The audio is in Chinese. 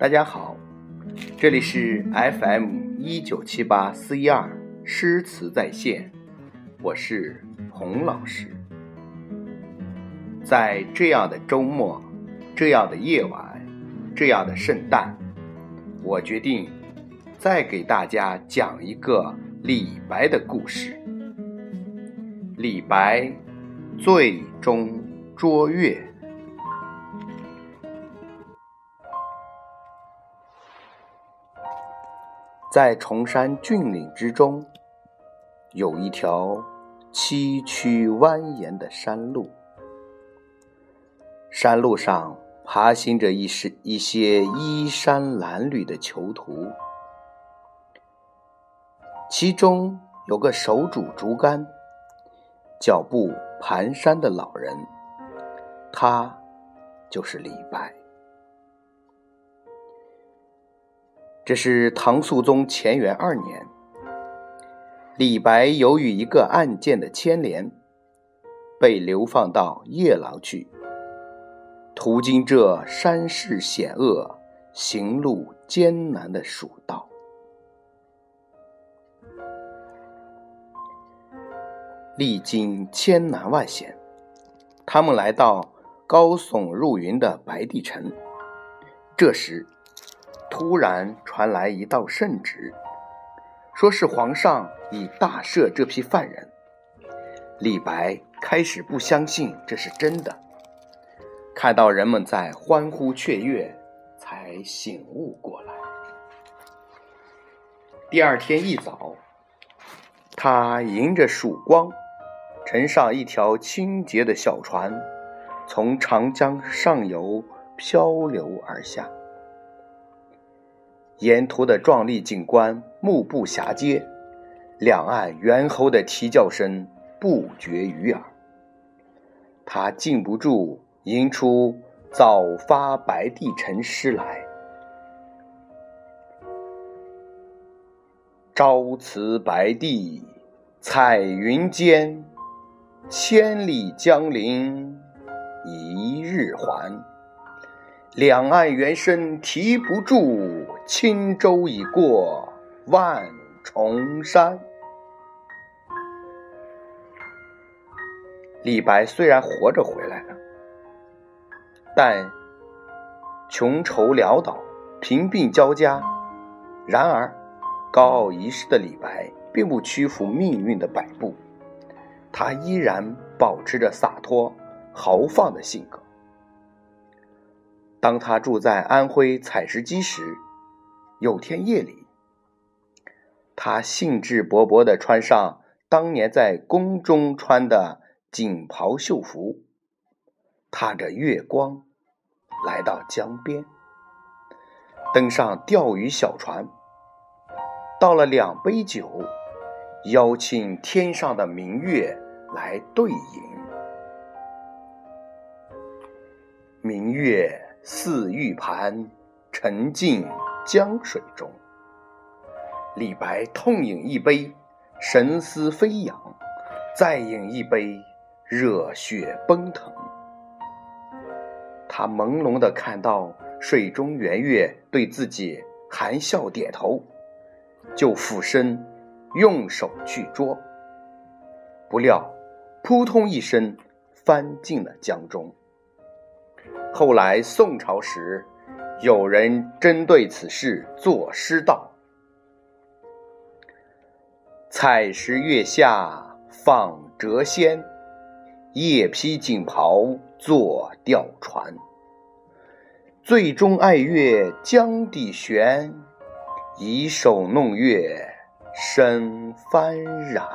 大家好，这里是 FM 一九七八四一二诗词在线，我是洪老师。在这样的周末，这样的夜晚，这样的圣诞，我决定再给大家讲一个李白的故事。李白醉中捉月。在崇山峻岭之中，有一条崎岖蜿蜒的山路。山路上爬行着一些一些衣衫褴褛的囚徒，其中有个手拄竹竿、脚步蹒跚的老人，他就是李白。这是唐肃宗乾元二年，李白由于一个案件的牵连，被流放到夜郎去。途经这山势险恶、行路艰难的蜀道，历经千难万险，他们来到高耸入云的白帝城。这时，突然传来一道圣旨，说是皇上已大赦这批犯人。李白开始不相信这是真的，看到人们在欢呼雀跃，才醒悟过来。第二天一早，他迎着曙光，乘上一条清洁的小船，从长江上游漂流而下。沿途的壮丽景观目不暇接，两岸猿猴的啼叫声不绝于耳。他禁不住吟出《早发白帝城》诗来：“朝辞白帝彩云间，千里江陵一日还。两岸猿声啼不住。”轻舟已过万重山。李白虽然活着回来了，但穷愁潦倒，贫病交加。然而，高傲一世的李白并不屈服命运的摆布，他依然保持着洒脱豪放的性格。当他住在安徽采石矶时，有天夜里，他兴致勃勃地穿上当年在宫中穿的锦袍绣服，踏着月光来到江边，登上钓鱼小船，倒了两杯酒，邀请天上的明月来对饮。明月似玉盘，沉静。江水中，李白痛饮一杯，神思飞扬；再饮一杯，热血奔腾。他朦胧的看到水中圆月对自己含笑点头，就俯身用手去捉，不料扑通一声翻进了江中。后来宋朝时。有人针对此事作诗道：“采石月下访谪仙，夜披锦袍坐钓船。最终爱月江底悬，以手弄月生幡然。”